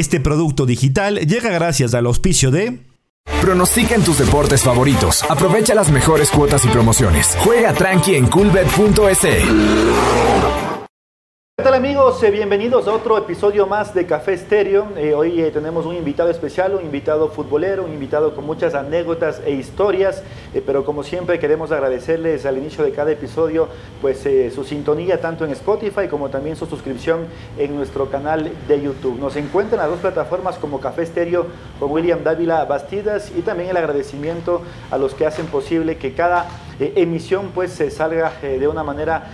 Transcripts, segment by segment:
Este producto digital llega gracias al auspicio de... Pronostica en tus deportes favoritos. Aprovecha las mejores cuotas y promociones. Juega tranqui en coolbet.es. ¿Qué tal amigos? Eh, bienvenidos a otro episodio más de Café Estéreo. Eh, hoy eh, tenemos un invitado especial, un invitado futbolero, un invitado con muchas anécdotas e historias, pero como siempre queremos agradecerles al inicio de cada episodio pues su sintonía tanto en Spotify como también su suscripción en nuestro canal de YouTube. Nos encuentran las dos plataformas como Café Estéreo con William Dávila Bastidas y también el agradecimiento a los que hacen posible que cada emisión pues se salga de una manera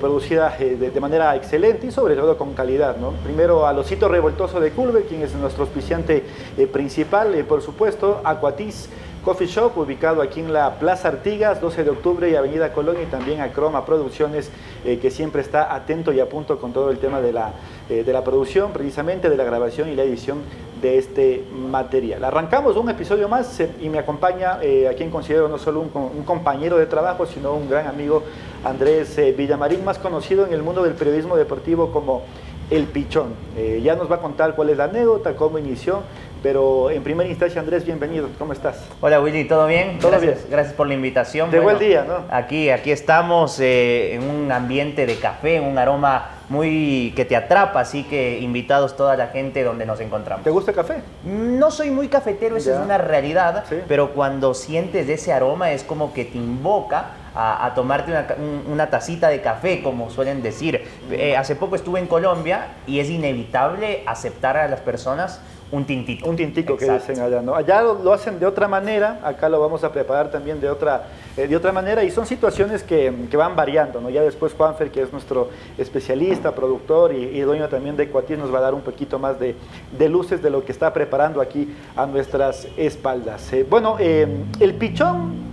producida de manera excelente y sobre todo con calidad. ¿no? Primero a Losito Revoltoso de Culver, quien es nuestro auspiciante eh, principal, eh, por supuesto, Aquatis Coffee Shop, ubicado aquí en la Plaza Artigas, 12 de octubre y Avenida Colón, y también a Croma Producciones, eh, que siempre está atento y a punto con todo el tema de la, de la producción, precisamente de la grabación y la edición de este material. Arrancamos un episodio más y me acompaña a quien considero no solo un, un, compañero de trabajo, sino un gran amigo, Andrés Villamarín, más conocido en el mundo del periodismo deportivo como El Pichón. Eh, ya nos va a contar cuál es la anécdota, cómo inició, pero en primera instancia, Andrés, bienvenido. ¿Cómo estás? Hola, Willy, ¿todo bien? Todo gracias, bien. Gracias por la invitación. De buen día, ¿no? Aquí, aquí estamos eh, en un ambiente de café, un aroma muy que te atrapa, así que invitados toda la gente donde nos encontramos. ¿Te gusta el café? No soy muy cafetero, esa Ya. es una realidad, Sí. pero cuando sientes ese aroma es como que te invoca a, a tomarte una, una tacita de café, como suelen decir. Eh, hace poco estuve en Colombia y es inevitable aceptar a las personas un tintito. Un tintico que dicen allá, ¿no? Allá lo, lo hacen de otra manera, acá lo vamos a preparar también de otra, eh, de otra manera y son situaciones que, que van variando, ¿no? Ya después Juanfer, que es nuestro especialista, productor y, y dueño también de Ecuatis, nos va a dar un poquito más de, de luces de lo que está preparando aquí a nuestras espaldas. Eh, bueno, eh, el pichón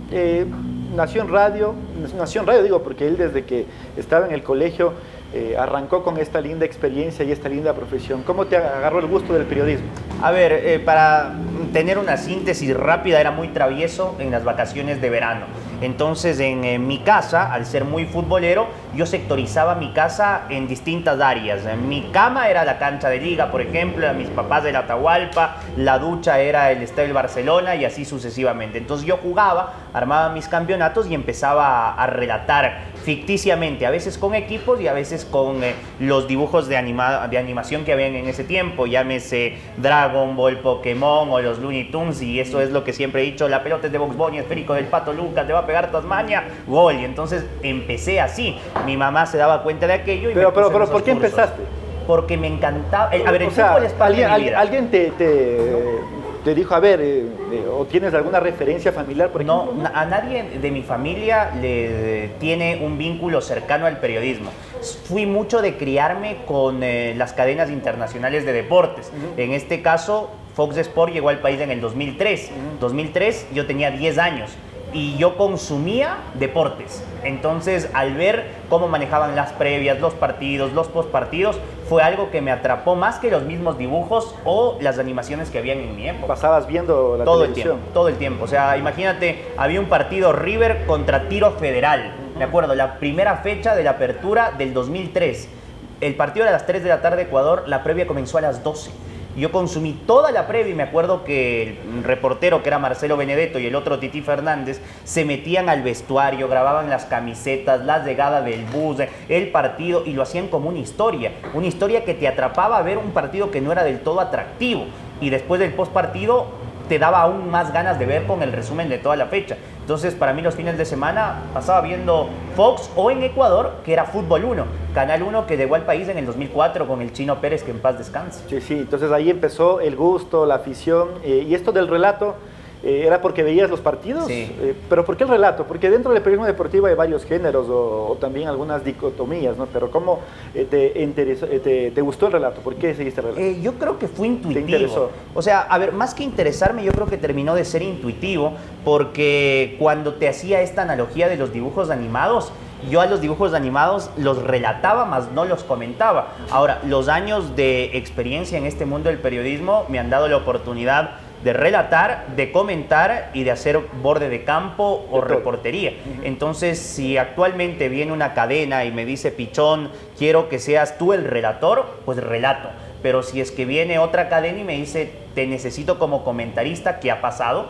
nació en radio, nació en radio digo porque él desde que estaba en el colegio eh, arrancó con esta linda experiencia y esta linda profesión. ¿Cómo te agarró el gusto del periodismo? A ver, eh, para tener una síntesis rápida, era muy travieso en las vacaciones de verano. Entonces, en, eh, mi casa, al ser muy futbolero, yo sectorizaba mi casa en distintas áreas. Mi cama era la cancha de liga, por ejemplo, a mis papás del Atahualpa, la ducha era el Estadio Barcelona y así sucesivamente. Entonces yo jugaba, armaba mis campeonatos y empezaba a, relatar ficticiamente, a veces con equipos y a veces con eh, los dibujos de, anima- de animación que habían en ese tiempo, llámese Dragon Ball, Pokémon o los Looney Tunes, y eso es lo que siempre he dicho, la pelota es de Box Bunny, esférico del Pato Lucas, te va a pegar Tasmania, gol, y entonces empecé así, mi mamá se daba cuenta de aquello y Pero, me pero, pero, ¿por qué cursos. empezaste? Porque me encantaba, eh, a ver, el o sea, fútbol es parte alguien, de mi vida. alguien te, te, te dijo, a ver, eh, eh, o tienes alguna referencia familiar, por No, ejemplo. na- a nadie de mi familia le tiene un vínculo cercano al periodismo. Fui mucho de criarme con eh, las cadenas internacionales de deportes. En este caso, Fox Sport llegó al país en el 2003. 2003 yo tenía 10 años y yo consumía deportes. Entonces, al ver cómo manejaban las previas, los partidos, los postpartidos, fue algo que me atrapó más que los mismos dibujos o las animaciones que habían en mi época Pasabas viendo la todo el tiempo, todo el tiempo. O sea, imagínate, había un partido River contra Tiro Federal. Me acuerdo, la primera fecha de la apertura del 2003. El partido era a las 3 de la tarde Ecuador, la previa comenzó a las 12. Yo consumí toda la previa y me acuerdo que el reportero, que era Marcelo Benedetto, y el otro Titi Fernández, se metían al vestuario, grababan las camisetas, la llegada del bus, el partido, y lo hacían como una historia. Una historia que te atrapaba a ver un partido que no era del todo atractivo. Y después del post partido te daba aún más ganas de ver con el resumen de toda la fecha. Entonces, para mí los fines de semana pasaba viendo Fox o en Ecuador, que era Fútbol 1, Canal 1 que llegó al país en el 2004 con el Chino Pérez, que en paz descanse. Sí, sí, entonces ahí empezó el gusto, la afición, eh, y esto del relato, eh, ¿era porque veías los partidos? Sí. Eh, pero ¿por qué el relato? Porque dentro del periodismo deportivo hay varios géneros o, o también algunas dicotomías, ¿no? Pero ¿cómo eh, te, interesó- te, te gustó el relato? ¿Por qué seguiste el relato? Yo creo que fue intuitivo. interesó? O sea, a ver, más que interesarme, yo creo que terminó de ser intuitivo porque cuando te hacía esta analogía de los dibujos animados, yo a los dibujos animados los relataba, más no los comentaba. Ahora, los años de experiencia en este mundo del periodismo me han dado la oportunidad de relatar, de comentar y de hacer borde de campo o De reportería. Entonces, si actualmente viene una cadena y me dice, Pichón, quiero que seas tú el relator, pues relato. pero si es que viene otra cadena y me dice, te necesito como comentarista, ¿qué ha pasado?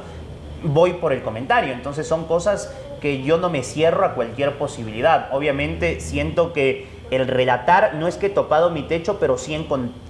Voy por el comentario. Entonces son cosas que yo no me cierro a cualquier posibilidad. Obviamente siento que el relatar no es que he topado mi techo, pero sí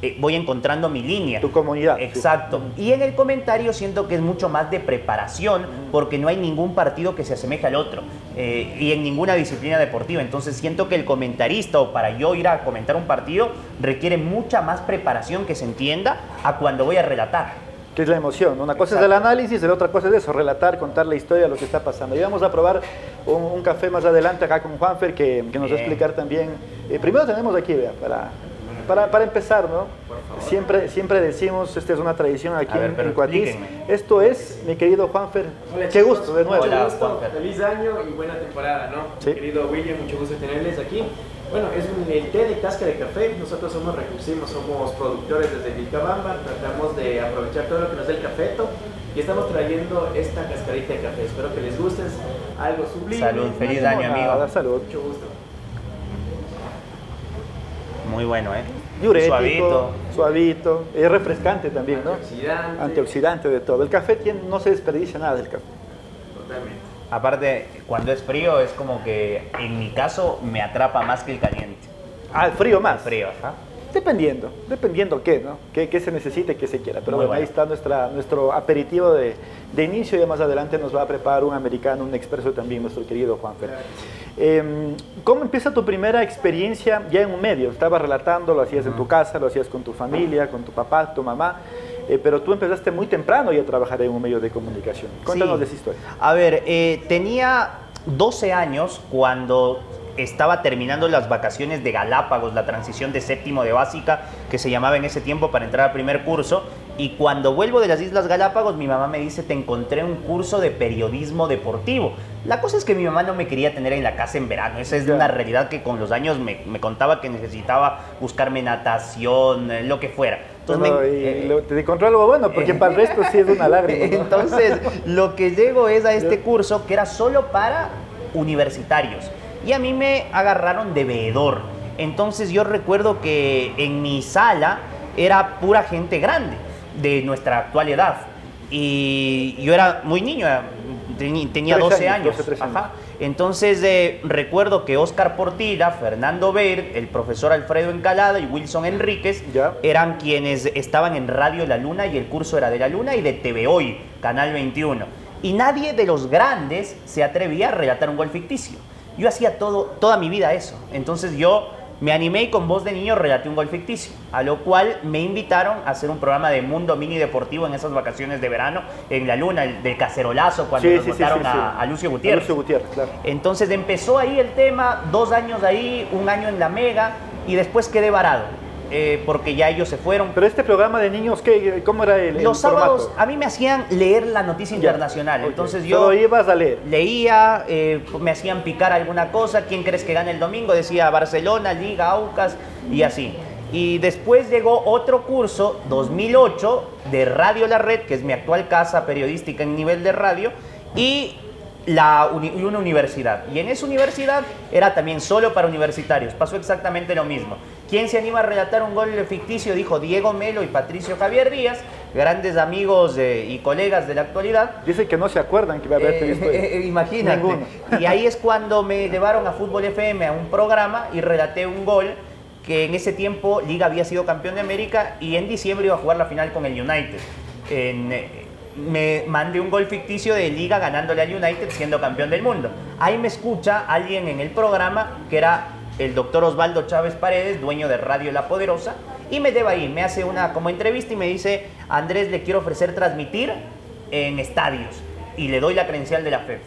eh, voy encontrando mi línea. Tu comunidad. Exacto. Y en el comentario siento que es mucho más de preparación, porque no hay ningún partido que se asemeje al otro, eh, y en ninguna disciplina deportiva. Entonces siento que el comentarista, o para yo ir a comentar un partido, requiere mucha más preparación que se entienda a cuando voy a relatar que es la emoción. Una cosa es el análisis la otra cosa es eso, relatar, contar la historia de lo que está pasando. Y vamos a probar un, café más adelante acá con Juanfer que, que nos va a explicar también. Eh, primero tenemos aquí, vea, para, para, para, empezar, ¿no? Siempre, siempre decimos, esta es una tradición aquí en, en Esto es, mi querido Juanfer, qué gusto de nuevo. Hola, Feliz año y buena temporada, ¿no? Sí. Querido William, mucho gusto tenerles aquí. Bueno, es un, el té de casca de café. Nosotros somos recursimos, somos productores desde Vilcabamba. Tratamos de aprovechar todo lo que nos da el cafeto y estamos trayendo esta cascarita de café. Espero que les guste. Es algo sublime. Salud, feliz año, amigo. salud. Mucho gusto. Muy bueno, ¿eh? Diurético, suavito. Suavito. Es refrescante también, ¿no? Antioxidante. Antioxidante de todo. El café tiene, no se desperdicia nada del café. Totalmente. Aparte, cuando es frío es como que en mi caso me atrapa más que el caliente. Ah, el frío más. frío, ajá. Dependiendo, dependiendo qué, ¿no? Qué, se necesite, qué se quiera. Pero bueno, ahí está nuestra, nuestro aperitivo de, de, inicio. Ya más adelante nos va a preparar un americano, un experto también, nuestro querido Juan Eh, ¿Cómo empieza tu primera experiencia ya en un medio? Estabas relatando, lo hacías en tu casa, lo hacías con tu familia, con tu papá, tu mamá. Eh, pero tú empezaste muy temprano ya a trabajar en un medio de comunicación. Cuéntanos de esa historia. A ver, eh, tenía 12 años cuando estaba terminando las vacaciones de Galápagos, la transición de séptimo de básica que se llamaba en ese tiempo para entrar al primer curso. Y cuando vuelvo de las Islas Galápagos, mi mamá me dice, te encontré un curso de periodismo deportivo. La cosa es que mi mamá no me quería tener en la casa en verano. Esa es una realidad que con los años me, me contaba que necesitaba buscarme natación, eh, lo que fuera. Entonces y eh, te encontró algo bueno, porque para el resto sí es una lágrima. Entonces, lo que llego es a este curso que era solo para universitarios. Y a mí me agarraron de veedor. Entonces yo recuerdo que en mi sala era pura gente grande de nuestra actual edad. Y yo era muy niño, tenía 12 años. Entonces eh, recuerdo que Oscar Portilla, Fernando Beir, el profesor Alfredo Encalada y Wilson Enríquez eran quienes estaban en Radio La Luna y el curso era de La Luna y de TV Hoy, Canal 21. Y nadie de los grandes se atrevía a relatar un gol ficticio. Yo hacía todo, toda mi vida eso. Entonces yo me animé y con voz de niño relaté un gol ficticio, a lo cual me invitaron a hacer un programa de Mundo Mini Deportivo en esas vacaciones de verano en la luna, el de cacerolazo, cuando nos votaron a, Lucio Gutiérrez. Lucio Gutiérrez claro. Entonces empezó ahí el tema, dos años ahí, un año en la Mega, y después quedé varado. Eh, porque ya ellos se fueron. Pero este programa de niños, ¿qué, ¿cómo era el, Los sábados a mí me hacían leer la noticia internacional. Entonces yo Todo ibas a leer. leía, eh, me hacían picar alguna cosa. ¿Quién crees que gana el domingo? Decía Barcelona, Liga, Aucas y así. Y después llegó otro curso, 2008, de Radio La Red, que es mi actual casa periodística en nivel de radio, y la una universidad. Y en esa universidad era también solo para universitarios. Pasó exactamente lo mismo. ¿Quién se anima a relatar un gol ficticio? Dijo Diego Melo y Patricio Javier Díaz, grandes amigos y colegas de la actualidad. Dice que no se acuerdan que iba a haber eh, eh, Imagínate. Y ahí es cuando me llevaron a Fútbol FM a un programa y relaté un gol que en ese tiempo Liga había sido campeón de América y en diciembre iba a jugar la final con el United. En, me mandé un gol ficticio de liga ganándole al United siendo campeón del mundo. Ahí me escucha alguien en el programa que era el doctor Osvaldo Chávez Paredes, dueño de Radio La Poderosa, y me lleva ahí, me hace una como entrevista y me dice, Andrés, le quiero ofrecer transmitir en estadios y le doy la credencial de la FEF.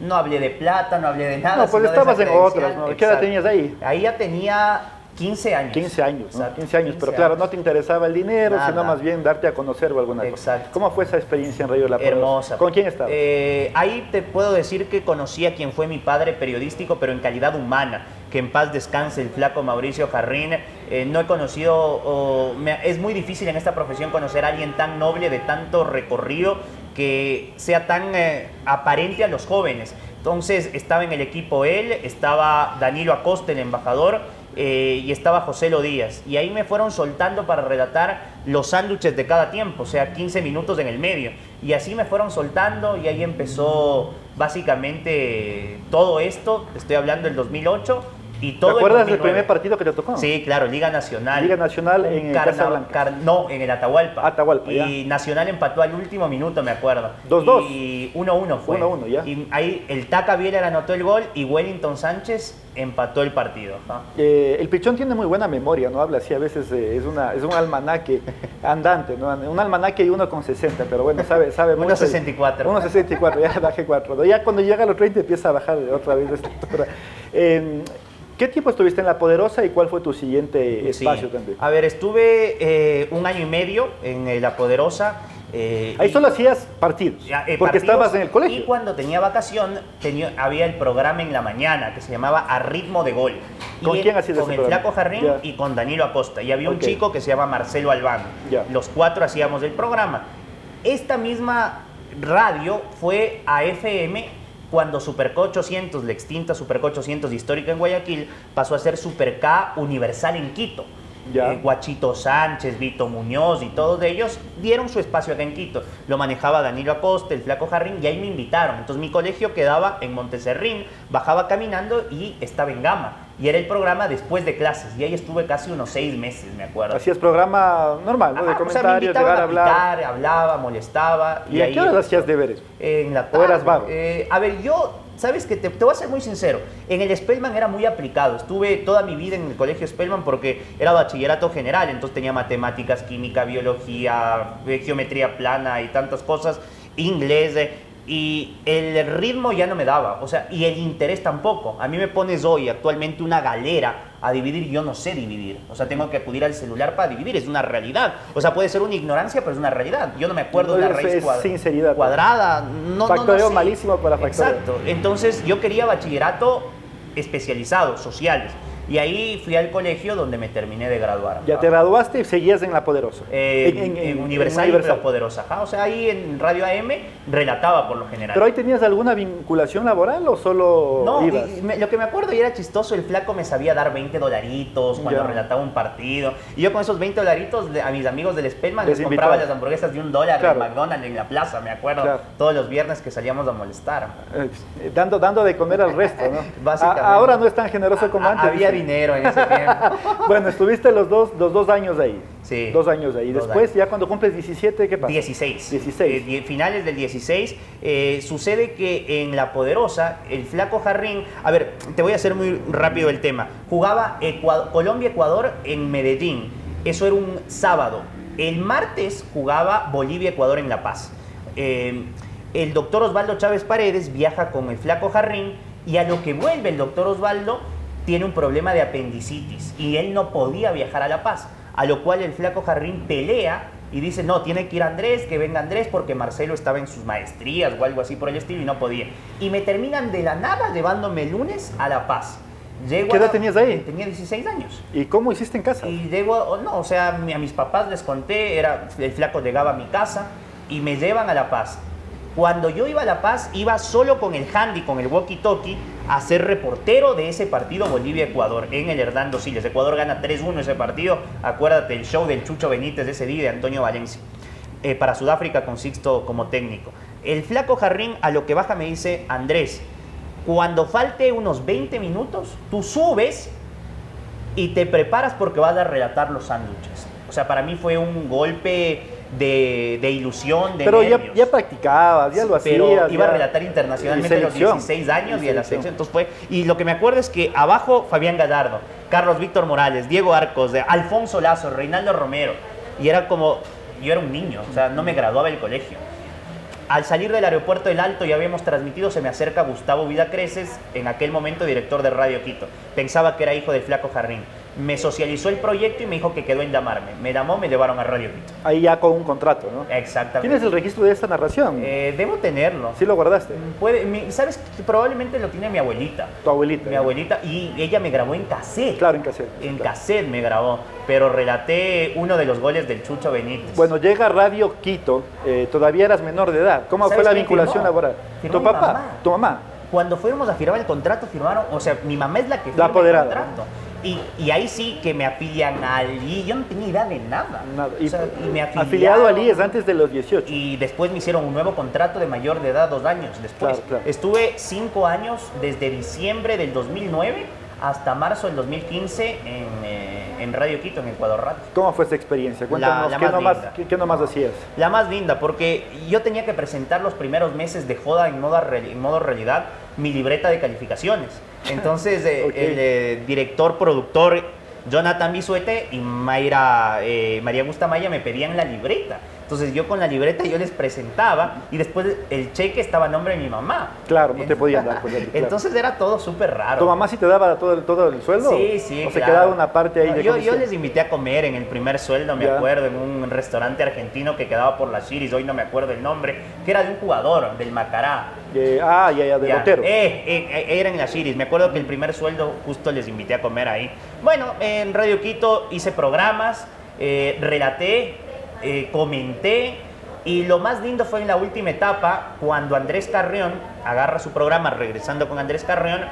No hablé de plata, no hablé de nada. No, pues estabas en otras, ¿no? ¿Qué edad tenías ahí? Ahí ya tenía 15 años. 15 años, 15 años, pero claro, no te interesaba el dinero, sino más bien darte a conocer o alguna Exacto. ¿Cómo fue esa experiencia en Radio La Hermosa. ¿Con quién estabas? Eh, ahí te puedo decir que conocí a quien fue mi padre periodístico, pero en calidad humana. Que en paz descanse el flaco Mauricio Jarrín. Eh, no he conocido, es muy difícil en esta profesión conocer a alguien tan noble, de tanto recorrido, que sea tan eh, aparente a los jóvenes. Entonces estaba en el equipo él, estaba Danilo Acosta, el embajador, eh, y estaba José Lo Díaz. Y ahí me fueron soltando para relatar los sándwiches de cada tiempo, o sea, 15 minutos en el medio. Y así me fueron soltando y ahí empezó básicamente todo esto. Estoy hablando del 2008 y todo ¿Te acuerdas el del 2009. primer partido que te tocó? Sí, claro, Liga Nacional. Liga Nacional en el Carna-. Car- no, en el Atahualpa. Atahualpa, Y Nacional empató al último minuto, me acuerdo. 2-2. Y 1-1 fue. 1-1, ya. Y ahí el Taca Bieler anotó el gol y Wellington Sánchez empató el partido. ajá. Eh, el pichón tiene muy buena memoria, ¿no? Habla así, a veces eh, es, una, es un almanaque andante, ¿no? Un almanaque y uno con 60, pero bueno, sabe, sabe mucho. 1.64. 1.64, ya bajé 4. Ya cuando llega a los 30 empieza a bajar otra vez de estatura. Eh, ¿Qué tiempo estuviste en La Poderosa y cuál fue tu siguiente espacio Sí. también? A ver, estuve eh, un año y medio en eh, La Poderosa. eh, Ahí y- solo hacías partidos, porque partidos, estabas en el Y colegio. cuando tenía vacación, tenía, había el programa en la mañana que se llamaba A Ritmo de Gol. ¿Con Y, quién hacías Con el programa? Flaco Jarrín y con Danilo Acosta. Y había un chico que se llama Marcelo Albán. Ya. Los cuatro hacíamos el programa. Esta misma radio fue a FM cuando Superco 800, la extinta Superco 800 histórica en Guayaquil, pasó a ser Super K Universal en Quito. Ya. Eh, Guachito Sánchez, Vito Muñoz y todos ellos dieron su espacio acá en Quito. Lo manejaba Danilo Acosta, el Flaco Jarrín, y ahí me invitaron. Entonces mi colegio quedaba en Monteserrín, bajaba caminando y estaba en Gama. Y era el programa después de clases. Y ahí estuve casi unos seis meses, me acuerdo. Hacías programa normal, ¿no? De Ajá, o sea, me comentarios, llegar a a hablar. pitar, hablaba, molestaba. ¿Y a ahí- qué horas hacías deberes? en la ¿O tarde. eras vago? Eh, a ver, yo, sabes que te, te voy a ser muy sincero. En el Spellman era muy aplicado. Estuve toda mi vida en el colegio Spellman porque era bachillerato general, entonces tenía matemáticas, química, biología, eh, geometría plana y tantas cosas, inglés. eh, y el ritmo ya no me daba, o sea, y el interés tampoco. A mí me pones hoy actualmente una galera a dividir, yo no sé dividir. O sea, tengo que acudir al celular para dividir, es una realidad. O sea, puede ser una ignorancia, pero es una realidad. Yo no me acuerdo de la raíz cuadra- sinceridad. cuadrada. No, no, Factoreo no sé. malísimo para. Exacto. Entonces, yo quería bachillerato especializado, sociales. Y ahí fui al colegio donde me terminé de graduar. Ya te graduaste y seguías en La Poderosa. Eh, en, en Universal, y Universal. Poderosa. ajá. O sea, ahí en Radio AM relataba por lo general. ¿Pero ahí tenías alguna vinculación laboral o solo No, ibas? y- y me- lo que me acuerdo y era chistoso, el flaco me sabía dar 20 dolaritos cuando Ya. relataba un partido. Y yo con esos 20 dolaritos a mis amigos del Spellman Les les, compraba las hamburguesas de un dólar Claro. en McDonald's en la plaza, me acuerdo. Claro. Todos los viernes que salíamos a molestar. Eh, dando, dando de comer al resto, ¿no? Básicamente. A- ahora no es tan generoso como Ah, antes. Había. Dinero en ese tiempo. Bueno, estuviste los dos, los dos años ahí. Sí. Dos años ahí. Después, años. ya cuando cumples 17, ¿qué pasa? 16. 16. Eh, finales del 16. eh, sucede que en La Poderosa, el flaco Jarrín. A ver, te voy a hacer muy rápido el tema. Jugaba Ecua- Colombia-Ecuador en Medellín. Eso era un sábado. El martes jugaba Bolivia-Ecuador en La Paz. Eh, el doctor Osvaldo Chávez Paredes viaja con el flaco Jarrín y a lo que vuelve el doctor Osvaldo tiene un problema de apendicitis y él no podía viajar a La Paz. A lo cual el flaco Jarrín pelea y dice, no, tiene que ir Andrés, que venga Andrés porque Marcelo estaba en sus maestrías o algo así por el estilo y no podía. Y me terminan de la nada llevándome el lunes a La Paz. Llego ¿Qué edad la- tenías ahí? Tenía 16 años. ¿Y cómo hiciste en casa? Y llego, o no, o sea, a mis papás les conté, era, el flaco llegaba a mi casa y me llevan a La Paz. Cuando yo iba a La Paz, iba solo con el handy, con el walkie-talkie, a ser reportero de ese partido Bolivia-Ecuador en el Hernando Siles. Ecuador gana 3-1 ese partido. Acuérdate el show del Chucho Benítez de ese día, de Antonio Valencia. Eh, para Sudáfrica con Sixto como técnico. El flaco Jarrín a lo que baja me dice, Andrés, cuando falte unos 20 minutos, tú subes y te preparas porque vas a relatar los sándwiches. O sea, para mí fue un golpe de, de ilusión, de Pero ya, nervios. ya practicabas, ya lo Pero hacías. iba ya- a relatar internacionalmente a los selección. 16 años Y y, a la selección. Entonces fue, y lo que me acuerdo es que abajo Fabián Gallardo, Carlos Víctor Morales, Diego Arcos, de Alfonso Lazo, Reinaldo Romero. Y era como, yo era un niño, o sea, no me graduaba del colegio. Al salir del aeropuerto del Alto, ya habíamos transmitido, se me acerca Gustavo Vida Creces, en aquel momento director de Radio Quito. Pensaba que era hijo del Flaco Jarrín. Me socializó el proyecto y me dijo que quedó en llamarme. Me llamó, me llevaron a Radio Quito. Ahí ya con un contrato, ¿no? Exactamente. ¿Tienes el registro de esta narración? Eh, debo tenerlo. ¿Sí lo guardaste? Puede, mi- ¿Sabes? Probablemente lo tiene mi abuelita. Tu abuelita. Mi abuelita, y ella me grabó en cassette. Claro, en cassette. En Claro. cassette me grabó, pero relaté uno de los goles del Chucho Benítez. Bueno, llega Radio Quito, eh, todavía eras menor de edad. ¿Cómo fue ¿Sabes la vinculación firmó? laboral? Firmó ¿Tu papá? mamá. ¿Tu mamá? Cuando fuimos a firmar el contrato, firmaron, o sea, mi mamá es la que La firma apoderada, el contrato. Y, ahí sí que me afilian al I. Yo no tenía idea de nada. Y, me afiliado al es antes de los 18. Y después me hicieron un nuevo contrato de mayor de edad, dos años después. Estuve cinco años desde diciembre del 2009 hasta marzo del 2015 en, en Radio Quito, en Ecuador Radio. ¿Cómo fue esa experiencia? Cuéntanos, ¿qué, nomás, ¿qué, nomás, hacías? La más linda, porque yo tenía que presentar los primeros meses de joda en modo, en modo realidad mi libreta de calificaciones. Entonces, eh, el eh, director, productor Jonathan Bisuete y Mayra, eh, María Gusta Maya me pedían la libreta. Entonces yo con la libreta yo les presentaba y después el cheque estaba a nombre de mi mamá. Claro, no te podían dar. Pues, Entonces era todo súper raro. ¿Tu mamá sí te daba todo, todo el sueldo? Sí, sí. ¿O se quedaba una parte ahí de yo, yo les invité a comer en el primer sueldo, me acuerdo, en un restaurante argentino que quedaba por las Chiris, hoy no me acuerdo el nombre, que era de un jugador, del Macará. ah, ya, ya, de Botero. Eh, eh, eh, era en las Chiris. Me acuerdo que el primer sueldo justo les invité a comer ahí. Bueno, en Radio Quito hice programas, relaté, comenté y lo más lindo fue en la última etapa, cuando Andrés Carrión agarra su programa, regresando con Andrés Carrión,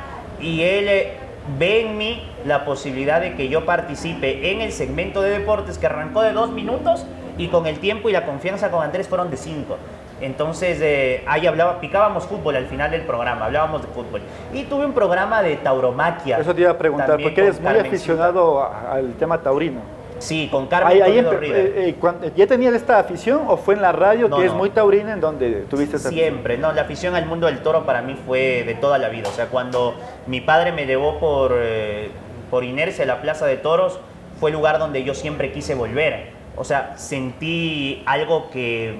y él eh, ve en mí la posibilidad de que yo participe en el segmento de deportes que arrancó de dos minutos y con el tiempo y la confianza con Andrés fueron de cinco. Entonces eh, ahí hablaba, picábamos fútbol al final del programa, hablábamos de fútbol. Y tuve un programa de tauromaquia. Eso te iba a preguntar, porque eres muy aficionado al tema taurino. Sí, con Carmen ahí, eh, eh, ¿Ya tenías esta afición o fue en la radio, que es muy taurina, en donde tuviste esa Siempre, no, la afición al mundo del toro para mí fue de toda la vida. O sea, cuando mi padre me llevó por, eh, por inercia a la Plaza de Toros, fue el lugar donde yo siempre quise volver. O sea, sentí algo que,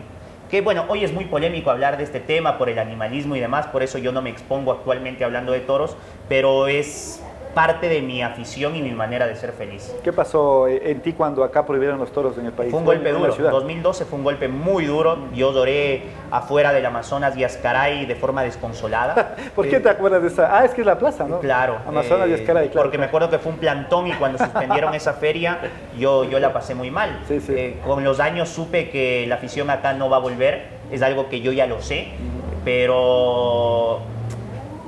que, bueno, hoy es muy polémico hablar de este tema por el animalismo y demás, por eso yo no me expongo actualmente hablando de toros, pero es parte de mi afición y mi manera de ser feliz. ¿Qué pasó en ti cuando acá prohibieron los toros en el país? Fue un golpe duro. 2012 fue un golpe muy duro. Yo doré afuera del Amazonas y Ascaray de forma desconsolada. ¿Por qué te acuerdas de esa? Ah, es que es la plaza, ¿no? Claro. Amazonas y Ascaray, claro. Porque me acuerdo que fue un plantón y cuando suspendieron esa feria yo, yo la pasé muy mal. Sí, sí. Eh, con los años supe que la afición acá no va a volver. Es algo que yo ya lo sé. Pero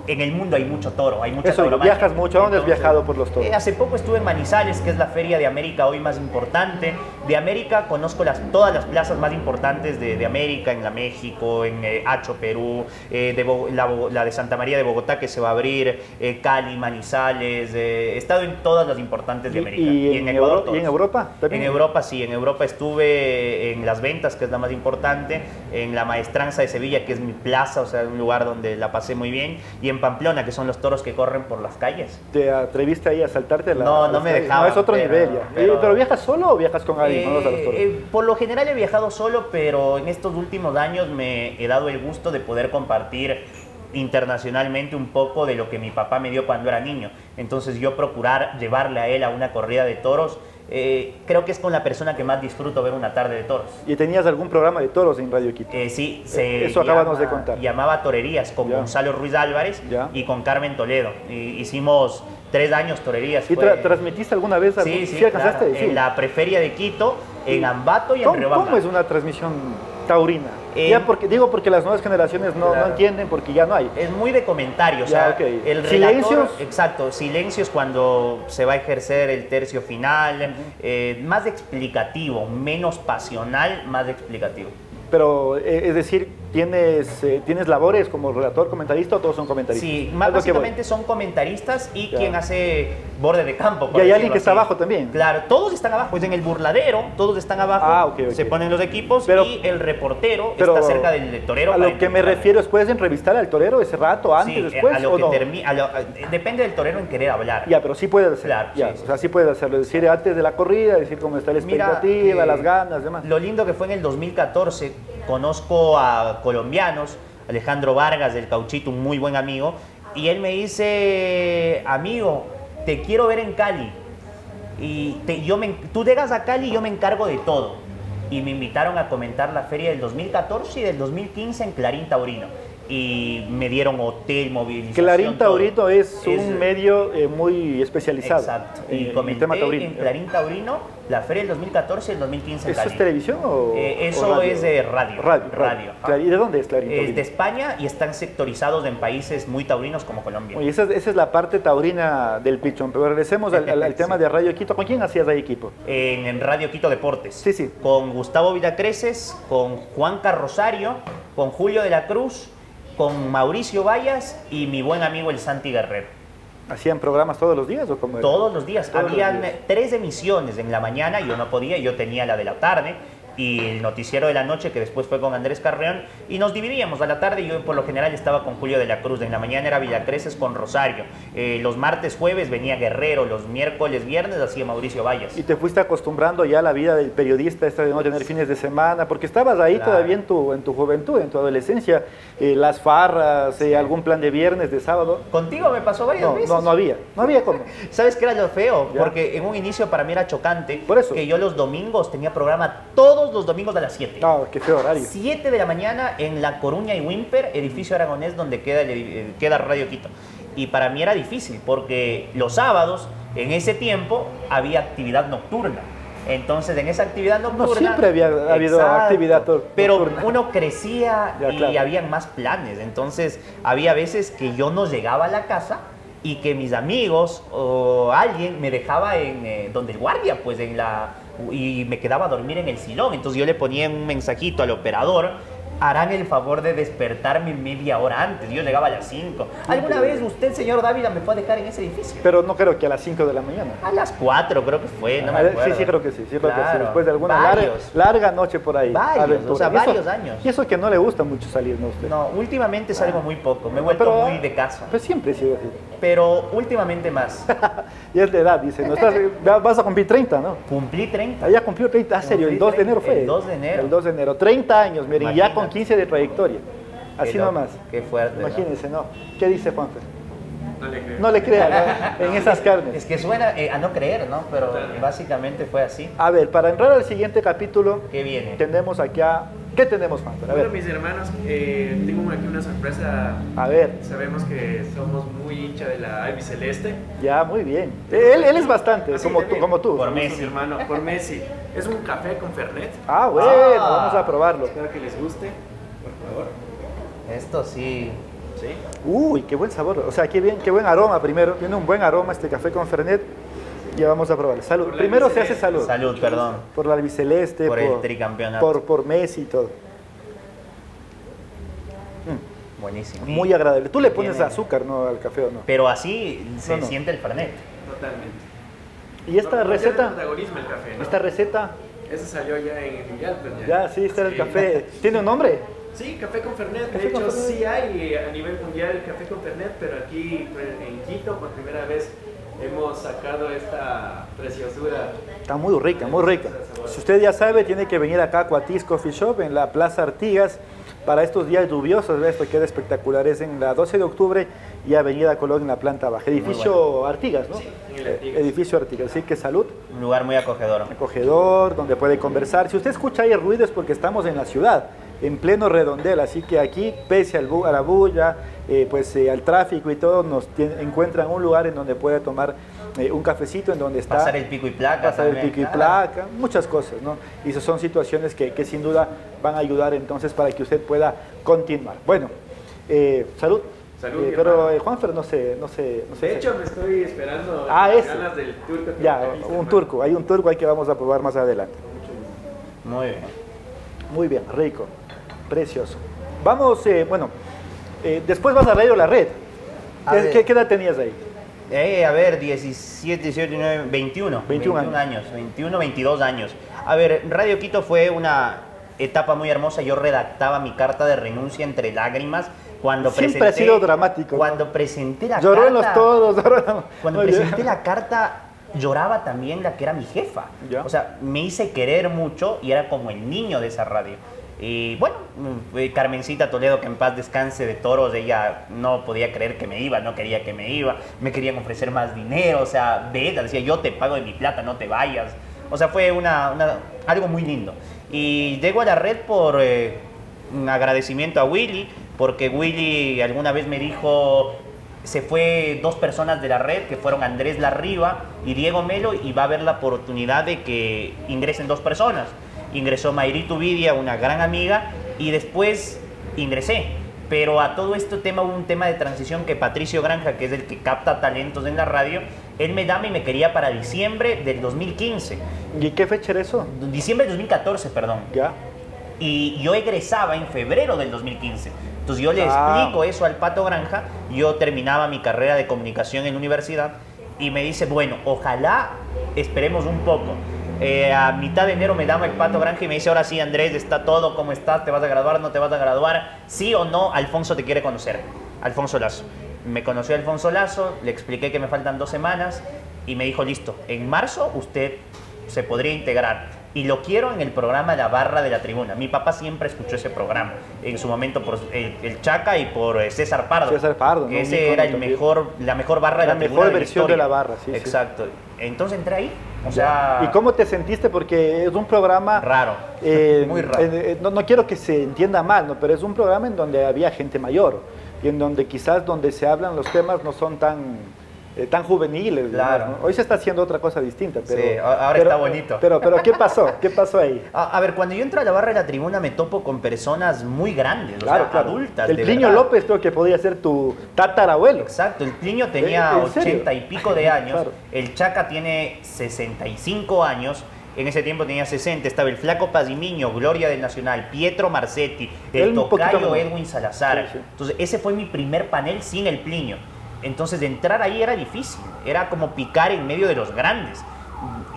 en el mundo hay mucho toro, hay mucha Eso, viajas mucho, ¿a dónde has viajado por los toros? Eh, hace poco estuve en Manizales, que es la feria de América hoy más importante. De América conozco las, todas las plazas más importantes de, América, en la México, en eh, Hacho, Perú, eh, de la, de Santa María de Bogotá que se va a abrir, Cali, Manizales, he estado en todas las importantes de América. ¿Y, en, Ecuador, ¿y en Europa? En Europa sí, en Europa estuve en Las Ventas, que es la más importante, en la Maestranza de Sevilla, que es mi plaza, o sea, un lugar donde la pasé muy bien, y en Pamplona, que son los toros que corren por las calles. ¿Te atreviste ahí a saltarte la No, no me dejaba. No, es otro nivel ya. Pero, viajas solo o viajas con alguien? Eh, eh, por lo general he viajado solo, pero en estos últimos años me he dado el gusto de poder compartir internacionalmente un poco de lo que mi papá me dio cuando era niño. Entonces yo procurar llevarle a él a una corrida de toros eh, creo que es con la persona que más disfruto ver una tarde de toros. ¿Y tenías algún programa de toros en Radio Quito? Eh, sí, se eso acabamos de contar. Llamaba Torerías con Gonzalo Ruiz Álvarez y con Carmen Toledo. hicimos tres años torerías. ¿Y transmitiste alguna vez? Sí, sí, en la preferia de Quito, en Ambato y en Riobamba. ¿Cómo es una transmisión taurina. ya porque, digo porque las nuevas generaciones no, no, entienden porque ya no hay. Es muy de comentario, o sea, el silencios. Exacto, silencios cuando se va a ejercer el tercio final, eh, más explicativo, menos pasional, más explicativo. Pero, eh, es decir, ¿tienes, eh, ¿tienes labores como relator, comentarista o todos son comentaristas? Sí, más básicamente son comentaristas y quien hace borde de campo. Y hay alguien que está abajo también. Claro, todos están abajo. Pues en el burladero, todos están abajo. Ah, Se ponen los equipos y el reportero está cerca del torero. A lo que me refiero es, ¿puedes entrevistar al torero ese rato, antes, sí, después? A lo que termina, depende del torero en querer hablar. Ya, pero sí puedes hacerlo. Claro, ya, o sea, sí puedes hacerlo. Decir antes de la corrida, decir cómo está la expectativa, las ganas, demás. Lo lindo que fue en el 2014 conozco a colombianos, Alejandro Vargas del Cauchito, un muy buen amigo, y él me dice, amigo, te quiero ver en Cali. Y yo me, tú llegas a Cali y yo me encargo de todo. Y me invitaron a comentar la feria del 2014 y del 2015 en Clarín Taurino. Y me dieron hotel, movilización. Clarín todo. Taurino es, un medio eh, muy especializado. Exacto. en- Y en el comenté tema en, taurino. Clarín Taurino la feria del 2014 y el 2015 en ¿Eso es televisión o Eh, o eso radio? es de radio. Radio. Radio. ¿Y de dónde es Clarín Es Taurino? de España y están sectorizados en países muy taurinos como Colombia. Oye, esa, es- esa es la parte taurina del pichón. Pero regresemos al, al- al tema Sí. de Radio Quito. ¿Con quién hacías ahí equipo? en, en Radio Quito Deportes. Sí, sí. Con Gustavo Vidacreces, con Juanca Rosario, con Julio de la Cruz, con Mauricio Vallas y mi buen amigo el Santi Guerrero. ¿Hacían programas todos los días o cómo era? Todos los días. Todos los Habían días. tres emisiones en la mañana, yo no podía, yo tenía la de la tarde y el noticiero de la noche que después fue con Andrés Carreón y nos dividíamos a la tarde yo por lo general estaba con Julio de la Cruz, en la mañana era Villacreces con Rosario, Eh, los martes, jueves venía Guerrero, los miércoles, viernes hacía Mauricio Vallas. Y te fuiste acostumbrando ya a la vida del periodista, esta de no tener fines de semana, porque estabas ahí Claro. todavía en tu, en tu juventud, en tu adolescencia, eh, las farras, eh, algún plan de viernes, de sábado. Contigo me pasó varias No, veces. no, no había, no había cómo. ¿Sabes qué era lo feo? Ya. Porque en un inicio para mí era chocante Por eso. que yo los domingos tenía programa todos los domingos a las 7. No, qué feo horario. 7 de la mañana en La Coruña y Wimper, edificio aragonés donde queda, el eh, queda Radio Quito. Y para mí era difícil porque los sábados, en ese tiempo, había actividad nocturna. Entonces, en esa actividad nocturna... siempre había habido actividad to- Pero nocturna. uno crecía Ya, y claro. habían más planes. Entonces, había veces que yo no llegaba a la casa y que mis amigos o alguien me dejaba en eh, donde el guardia, pues en la y me quedaba a dormir en el silón. Entonces yo le ponía un mensajito al operador. Harán el favor de despertarme media hora antes. Yo llegaba a las 5. ¿Alguna vez usted, señor Dávila, me fue a dejar en ese edificio? Pero no creo que a las 5 de la mañana. A las 4 creo que fue, no me A ver, acuerdo. sí, sí, creo que sí. sí creo que sí. Claro, Después de alguna larga, varios. larga noche por ahí. Varios, aventura. o sea, Y eso- varios años. Y eso que no le gusta mucho salir, ¿no? Usted. No, últimamente salgo muy poco. Me he vuelto Pero- muy de casa. Pues siempre he sido así. Pero últimamente más. Y es de edad, dice. No estás, ya vas a cumplir 30, ¿no? Cumplí 30. Ah, Ya cumplió 30, ah, serio, el Cumplí 2 de enero 30, fue. el 2 de enero. El 2 de enero, 30 años, miren, ya Imagínate. con 15 de trayectoria. Así Qué nomás. Qué fuerte. Imagínense, ¿no? ¿Qué dice Juanfer? No le creo. No le crea, ¿no? En esas carnes. Es que suena eh, a no creer, ¿no? Pero básicamente fue así. A ver, para entrar al siguiente capítulo, ¿Qué viene? tenemos aquí a... ¿Qué tenemos, Juanfer? A Bueno, ver, mis hermanos, eh, tengo aquí una sorpresa. a ver. Sabemos que somos muy hincha de la albiceleste. Ya, muy bien. Él, él es bastante, Ah, como, tú, como tú. Por Messi. Mi hermano, por Messi. Es un café con Fernet. Ah, bueno, Ah. vamos a probarlo. Espero que les guste, por favor. Esto sí. ¿Sí? Uy, qué buen sabor. O sea, qué bien, qué buen aroma primero. Tiene un buen aroma este café con Fernet. Ya vamos a probarlo. Salud. Por Primero se hace salud. Salud, perdón. Por la albiceleste, Por el tricampeonato. Por, por Messi y todo. Buenísimo. Muy agradable. Tú le pones Tiene- azúcar, ¿no? Al café o no. Pero así se No, no. siente el fernet. Totalmente. Y esta No, receta, protagonismo el café, ¿no? esta receta, Ese salió ya en el mundial, pues ya sí, este era el café. ¿Tiene un nombre? Sí, café con Fernet. Café De hecho, Fernet. sí hay eh, a nivel mundial café con Fernet, pero aquí pues, en Quito por primera vez hemos sacado esta preciosura. Está muy rica, muy rica. Si usted ya sabe, tiene que venir acá a Cuatis Coffee Shop en la Plaza Artigas para estos días lluviosos. Esto queda espectacular. Es en la 12 de octubre y Avenida Colón en la planta baja. Edificio Artigas, ¿no? Sí, Artigas. Edificio Artigas. Así que salud. Un lugar muy acogedor. acogedor, donde puede conversar. Si usted escucha ahí ruido es porque estamos en la ciudad, en pleno redondel, así que aquí, pese al bu- a la bulla, eh, pues eh, al tráfico y todo, nos encuentran un lugar en donde puede tomar eh, un cafecito, en donde está... Pasar el pico y placa. pasar el pico y placa, muchas cosas, ¿no? Y esas son situaciones que, que sin duda van a ayudar entonces para que usted pueda continuar. Bueno, eh, salud. Salud, Eh, pero eh, Juanfer no sé, no sé, no sé. De hecho, me estoy esperando Ah, las ese. ganas del turco. que ya, un hermano. turco, hay un turco ahí que vamos a probar más adelante. Muy bien. Muy bien, rico, precioso. Vamos, eh, bueno, eh, después vas a Radio La Red. A ¿Qué, ver. qué- qué edad tenías ahí? Eh, a ver, 17, 18, 19, 21. 21 años. años. 21, 22 años. A ver, Radio Quito fue una etapa muy hermosa. Yo redactaba mi carta de renuncia entre lágrimas cuando Siempre presenté... ha sido dramático, ¿no? Cuando presenté la Lloró carta... los todos. lloró Cuando bien. presenté la carta, lloraba también la que era mi jefa. Ya. O sea, me hice querer mucho y era como el niño de esa radio. Y bueno, eh, Carmencita Toledo, que en paz descanse de toros, ella no podía creer que me iba, no quería que me iba, me querían ofrecer más dinero, o sea, vete, decía, yo te pago de mi plata, no te vayas. O sea, fue una, una- algo muy lindo. Y llego a la red por eh, un agradecimiento a Willy, porque Willy alguna vez me dijo, se fue dos personas de la red, que fueron Andrés Larriba y Diego Melo, y va a haber la oportunidad de que ingresen dos personas. Ingresó Mayrito Vidia, una gran amiga, y después ingresé. Pero a todo este tema hubo un tema de transición que Patricio Granja, que es el que capta talentos en la radio, él me daba y me quería para diciembre del 2015. ¿Y qué fecha era eso? Diciembre del 2014, perdón. Ya. Y yo egresaba en febrero del 2015. Entonces yo le Ah. explico eso al Pato Granja, yo terminaba mi carrera de comunicación en la universidad y me dice, bueno, ojalá esperemos un poco. Eh, a mitad de enero me llama el Pato Granja y me dice, ahora sí Andrés, está todo, ¿cómo estás? ¿Te vas a graduar? ¿No te vas a graduar? ¿Sí o no? Alfonso te quiere conocer. Alfonso Lazo. Me conoció Alfonso Lazo, le expliqué que me faltan dos semanas y me dijo, listo, en marzo usted se podría integrar. Y lo quiero en el programa La Barra de la Tribuna. Mi papá siempre escuchó ese programa. En su momento por el, el Chaca y por eh, César Pardo. César Pardo, Que ese era el mejor, la mejor barra de La la, tribuna mejor de versión de la barra, sí, sí. Exacto. Entonces entré ahí. O sea, ¿Y cómo te sentiste? Porque es un programa... raro. eh, Muy raro. eh, eh, no, no quiero que se entienda mal, ¿no? pero es un programa en donde había gente mayor y en donde quizás donde se hablan los temas no son tan, eh, tan juveniles. digamos, Claro. ¿no? Hoy se está haciendo otra cosa distinta. Pero, Sí, ahora pero- está bonito. Pero, pero ¿qué pasó? ¿Qué pasó ahí? A, a ver, cuando yo entro a la barra de la tribuna me topo con personas muy grandes, o Claro, sea, claro. adultas. El de Pliño verdad. López creo que podía ser tu tatarabuelo. Exacto, el Pliño tenía ¿En serio? 80 y pico de años, el Chaca tiene 65 años, en ese tiempo tenía 60, estaba el Flaco Pazimiño, Gloria del Nacional, Pietro Marcetti, el Tocayo. Edwin Salazar. Sí, sí. Entonces ese fue mi primer panel sin el Pliño. Entonces de entrar ahí era difícil, era como picar en medio de los grandes.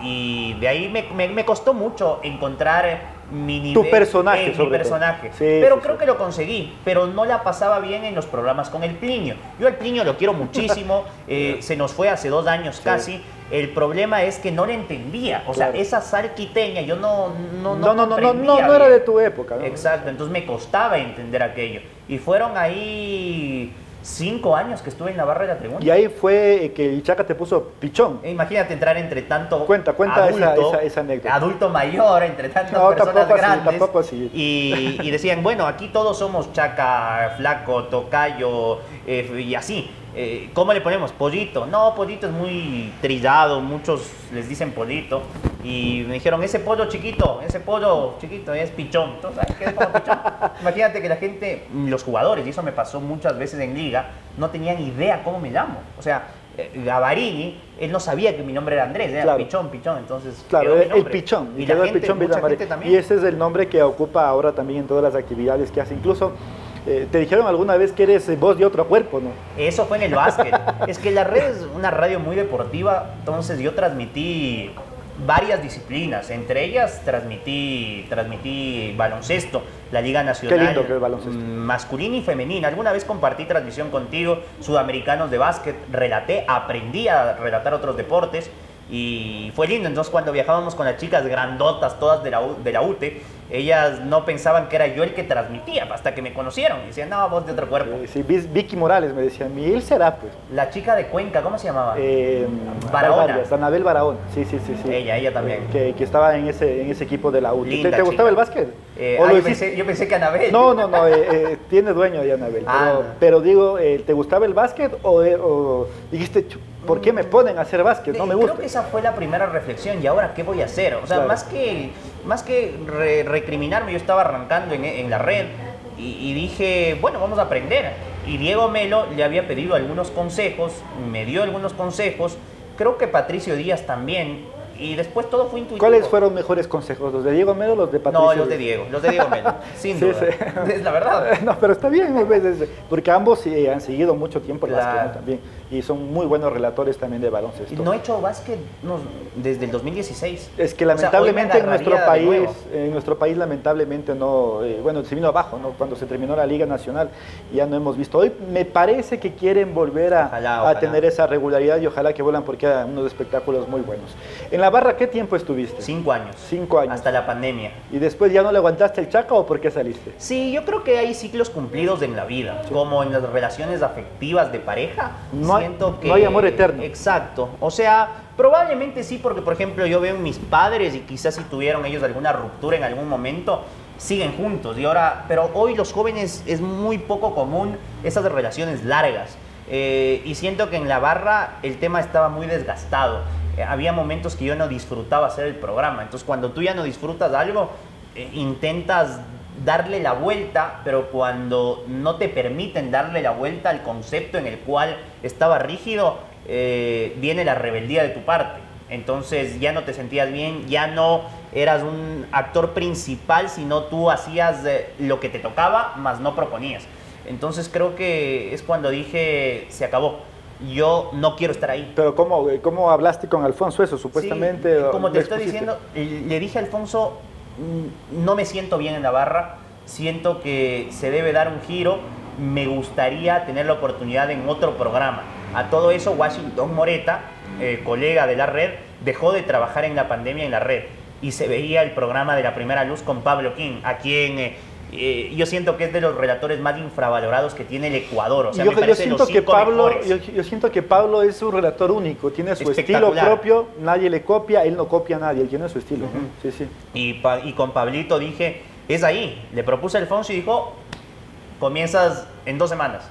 Y de ahí me, me- me costó mucho encontrar mi nivel. personaje, eh, mi personaje. Sí, pero sí, creo sí. que lo conseguí, pero no la pasaba bien en los programas con el Pliño. Yo al Pliño lo quiero muchísimo, eh, se nos fue hace dos años casi. El problema es que no le entendía, o sea, esa sal quiteña yo no no No, no, no, no, no, era de tu época. ¿no? Exacto, entonces me costaba entender aquello. Y fueron ahí cinco años que estuve en la barra de la tribuna. Y ahí fue que el Chaca te puso pichón. E Imagínate entrar entre tanto Cuenta, cuenta esa- adulto, esa- esa anécdota. adulto mayor, entre tantas No, personas así, grandes. así. Y, y decían, bueno, aquí todos somos chaca, flaco, tocayo eh, y así. Eh, ¿Cómo le ponemos? Pollito. No, pollito es muy trillado, muchos les dicen pollito. Y me dijeron, ese pollo chiquito, ese pollo chiquito es pichón. Entonces, ¿sabes qué es como pichón? Imagínate que la gente, los jugadores, y eso me pasó muchas veces en liga, no tenían idea cómo me llamo. O sea, eh, Gavarini, él no sabía que mi nombre era Andrés, era Claro. Pichón, Pichón, entonces Claro, quedó mi el, el pichón. Y, la el gente, pichón mucha gente también. Y ese es el nombre que ocupa ahora también en todas las actividades que hace. Incluso eh, te dijeron alguna vez que eres eh, voz de otro cuerpo, ¿no? Eso fue en el básquet. es que la red es una radio muy deportiva, entonces yo transmití varias disciplinas, entre ellas transmití, transmití baloncesto, la Liga Nacional Qué lindo que es baloncesto. mm, masculina y femenina. Alguna vez compartí transmisión contigo, sudamericanos de básquet, relaté, aprendí a relatar otros deportes y fue lindo. Entonces cuando viajábamos con las chicas grandotas, todas de la, U- de la UTE, ellas no pensaban que era yo el que transmitía hasta que me conocieron. Y decían, no, vos de otro cuerpo. Eh, sí, Vicky Morales me decía, él será, pues. La chica de Cuenca, ¿cómo se llamaba? Eh, Barahona. varias, Anabel Barahona, sí, sí, sí. sí. Ella, ella también. Que, que estaba en ese, en ese equipo de la U. ¿Te, Linda te gustaba el básquet? Eh, ¿O ah, lo yo, pensé, yo pensé que Anabel. No, no, no, eh, eh, tiene dueño ya Anabel. Ah, pero, no. pero digo, ¿te gustaba el básquet o, o dijiste, "Chu, ¿por qué me ponen a hacer básquet? No me gusta. Creo que esa fue la primera reflexión. ¿Y ahora qué voy a hacer? O sea, Claro. más que, más que re- recriminarme, yo estaba arrancando en, en la red y, y dije, bueno, vamos a aprender. Y Diego Melo le había pedido algunos consejos, me dio algunos consejos. Creo que Patricio Díaz también. Y después todo fue intuitivo. ¿Cuáles fueron mejores consejos? ¿Los de Diego Melo o los de Patricio? No, los de? Diego, los de Diego Melo, sin Sí, duda. sí. Es la verdad. No, pero está bien, veces, porque ambos sí han seguido mucho tiempo el Claro. básquet ¿no? también y son muy buenos relatores también de baloncesto. No he hecho básquet no, desde el 2016. Es que O sea, lamentablemente en nuestro país, en nuestro país lamentablemente no, eh, bueno, se vino abajo, ¿no? Cuando se terminó la Liga Nacional ya no hemos visto. Hoy me parece que quieren volver a, Ojalá, a tener esa regularidad y ojalá que vuelan porque hay unos espectáculos muy buenos. En la barra, ¿qué tiempo estuviste? Cinco años. Cinco años. Hasta la pandemia. ¿Y después ya no le aguantaste el chaca o por qué saliste? Sí, yo creo que hay ciclos cumplidos en la vida, como en las relaciones afectivas de pareja. No hay- siento que no hay amor eterno. Exacto. O sea, probablemente sí, porque por ejemplo yo veo en mis padres y quizás si tuvieron ellos alguna ruptura en algún momento, siguen juntos. Y ahora, pero hoy los jóvenes es muy poco común esas relaciones largas. Eh, y siento que en la barra el tema estaba muy desgastado. Eh, había momentos que yo no disfrutaba hacer el programa. Entonces, cuando tú ya no disfrutas algo, eh, intentas darle la vuelta, pero cuando no te permiten darle la vuelta al concepto en el cual estaba rígido, viene la rebeldía de tu parte. Entonces ya no te sentías bien, ya no eras un actor principal, sino tú hacías lo que te tocaba, más no proponías. Entonces creo que es cuando dije, se acabó. Yo no quiero estar ahí. Pero ¿cómo, cómo hablaste con Alfonso eso, supuestamente? como te estoy diciendo, le dije a Alfonso, mm, no me siento bien en la barra, siento que se debe dar un giro, me gustaría tener la oportunidad en otro programa. A todo eso, Washington Moreta, eh, colega de la red, dejó de trabajar en la pandemia en la red y se veía el programa de la primera luz con Pablo King, a quien eh, eh, yo siento que es de los relatores más infravalorados que tiene el Ecuador. O sea, yo, siento que Pablo, yo, siento que Pablo es un relator único, tiene su estilo propio, nadie le copia, él no copia a nadie, él tiene su estilo. sí, sí. Y, y con Pablito dije, es ahí. Le propuse a Alfonso y dijo, comienzas en dos semanas.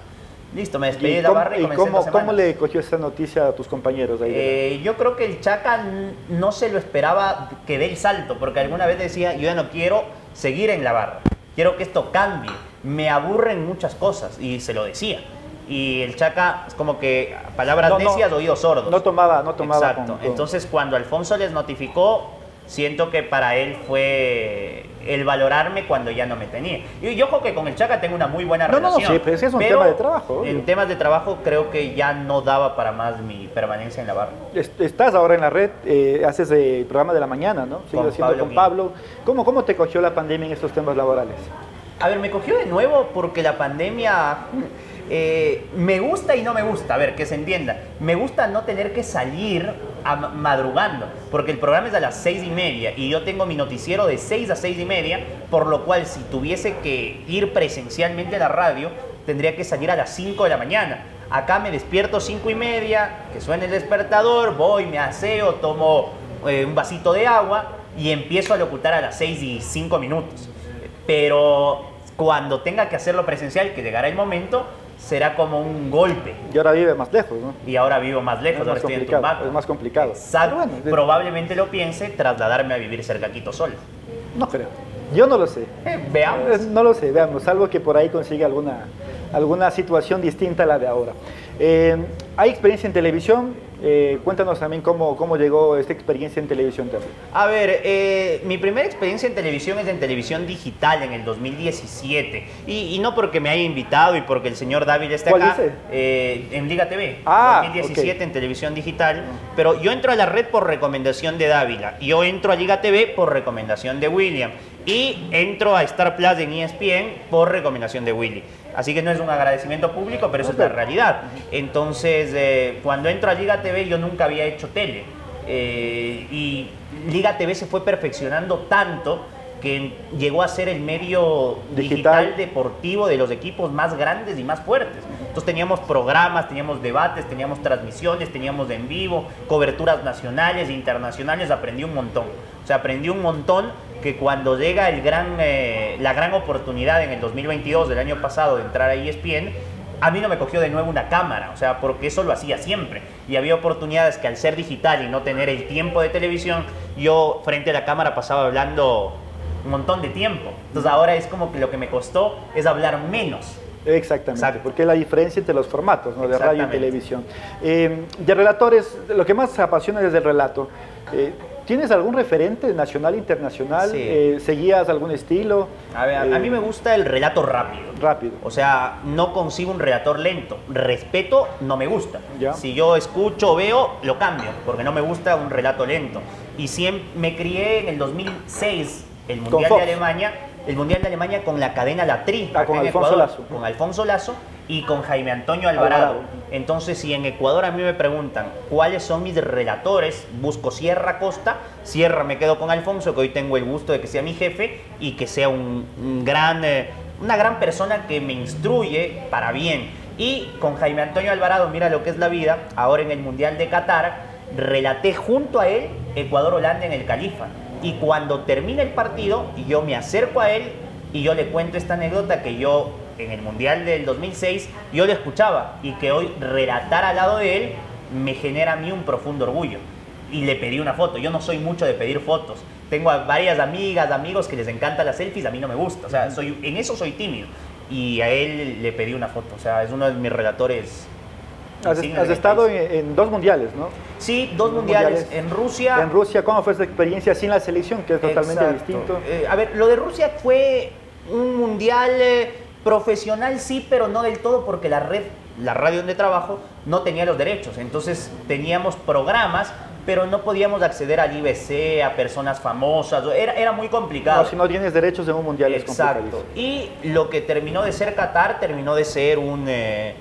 Listo, me despedí de la barra y, comencé cómo, ¿Cómo le cogió esa noticia a tus compañeros? Ahí eh, yo creo que el Chaca no se lo esperaba que dé el salto, porque alguna vez decía, yo ya no quiero seguir en la barra quiero que esto cambie, me aburren muchas cosas, y se lo decía. Y el Chaca es como que palabras no, necias, oídos sordos. No tomaba, no tomaba. Exacto. Entonces cuando Alfonso les notificó, siento que para él fue el valorarme cuando ya no me tenía. Y yo creo que con el Chaca tengo una muy buena relación. No, no, sí, pero es un tema de trabajo. En temas de trabajo creo que ya no daba para más mi permanencia en la barra. Estás ahora en la red, eh, haces el programa de la mañana, ¿no? Sigues haciendo Pablo con Pablo. ¿Cómo, ¿Cómo te cogió la pandemia en estos temas laborales? A ver, me cogió de nuevo porque la pandemia eh, me gusta y no me gusta, a ver, que se entienda. Me gusta no tener que salir madrugando, porque el programa es a las seis y media y yo tengo mi noticiero de seis a seis y media, por lo cual si tuviese que ir presencialmente a la radio, tendría que salir a las 5 de la mañana. Acá me despierto cinco y media, que suene el despertador, voy, me aseo, tomo eh, un vasito de agua y empiezo a locutar a las seis y cinco minutos. Pero cuando tenga que hacerlo presencial, que llegará el momento, será como un golpe. Y ahora vive más lejos, ¿no? Y ahora vivo más lejos, es ahora estoy en Es más complicado. Probablemente lo piense trasladarme a vivir cerca de Quito Sol. No creo. Yo no lo sé. Eh, veamos. No lo sé, veamos. Salvo que por ahí consiga alguna, alguna situación distinta a la de ahora. Eh, ¿Hay experiencia en televisión? Eh, cuéntanos también cómo, cómo llegó esta experiencia en televisión también. A ver, eh, mi primera experiencia en televisión es en televisión digital en el 2017. Y, no porque me haya invitado y porque el señor David esté acá. Eh, en Liga TV. Ah, 2017 en televisión digital. Pero yo entro a la red por recomendación de Dávila. Yo entro a Liga TV por recomendación de William. Y entro a Star Plus en ESPN por recomendación de Willy. Así que no es un agradecimiento público, pero eso es la realidad. Entonces, eh, cuando entro a Liga TV, yo nunca había hecho tele. Eh, y Liga TV se fue perfeccionando tanto que llegó a ser el medio digital. deportivo de los equipos más grandes y más fuertes. Entonces teníamos programas, teníamos debates, teníamos transmisiones, teníamos en vivo, coberturas nacionales e internacionales, aprendí un montón. O sea, aprendí un montón que cuando llega el gran, eh, la gran oportunidad en el 2022 del año pasado de entrar a ESPN, a mí no me cogió de nuevo una cámara, o sea, porque eso lo hacía siempre. Y había oportunidades que al ser digital y no tener el tiempo de televisión, yo frente a la cámara pasaba hablando un montón de tiempo. Entonces ahora es como que lo que me costó es hablar menos. Exactamente, porque es la diferencia entre los formatos ¿no? de radio y televisión. Eh, de relatores, lo que más apasiona es el relato. Eh, ¿Tienes algún referente nacional, internacional? Eh, ¿Seguías algún estilo? A ver, a mí me gusta el relato rápido. Rápido. O sea, no consigo un relator lento. Respeto, no me gusta. Si yo escucho o veo, lo cambio, porque no me gusta un relato lento. Y siempre me crié en el 2006, el Mundial de Alemania, el Mundial de Alemania con la cadena La Tri, ah, con Alfonso Lazo. Con Alfonso Lazo y con Jaime Antonio Alvarado. Entonces, si en Ecuador a mí me preguntan cuáles son mis relatores, busco Sierra Costa, Sierra me quedo con Alfonso, que hoy tengo el gusto de que sea mi jefe y que sea un, gran, eh, una gran persona que me instruye para bien. Y con Jaime Antonio Alvarado, mira lo que es la vida, ahora en el Mundial de Qatar, relaté junto a él Ecuador-Holanda en el Califa. Y cuando termina el partido, yo me acerco a él y yo le cuento esta anécdota que yo en el Mundial del 2006 yo le escuchaba y que hoy relatar al lado de él me genera a mí un profundo orgullo. Y le pedí una foto. Yo no soy mucho de pedir fotos. Tengo varias amigas, amigos que les encantan las selfies, a mí no me gusta. O sea, soy, en eso soy tímido. Y a él le pedí una foto. O sea, es uno de mis relatores Has, estado en, dos mundiales, ¿no? Sí, dos, mundiales. En Rusia. En Rusia, ¿cómo fue esa experiencia sin la selección, que es totalmente distinto? Eh, a ver, lo de Rusia fue un mundial eh, profesional, sí, pero no del todo, porque la red, la radio donde trabajo, no tenía los derechos. Entonces teníamos programas pero no podíamos acceder al IBC, a personas famosas, era, era muy complicado. No, si no tienes derechos en un mundial Exacto. y lo que terminó de ser Qatar terminó de ser un... Eh,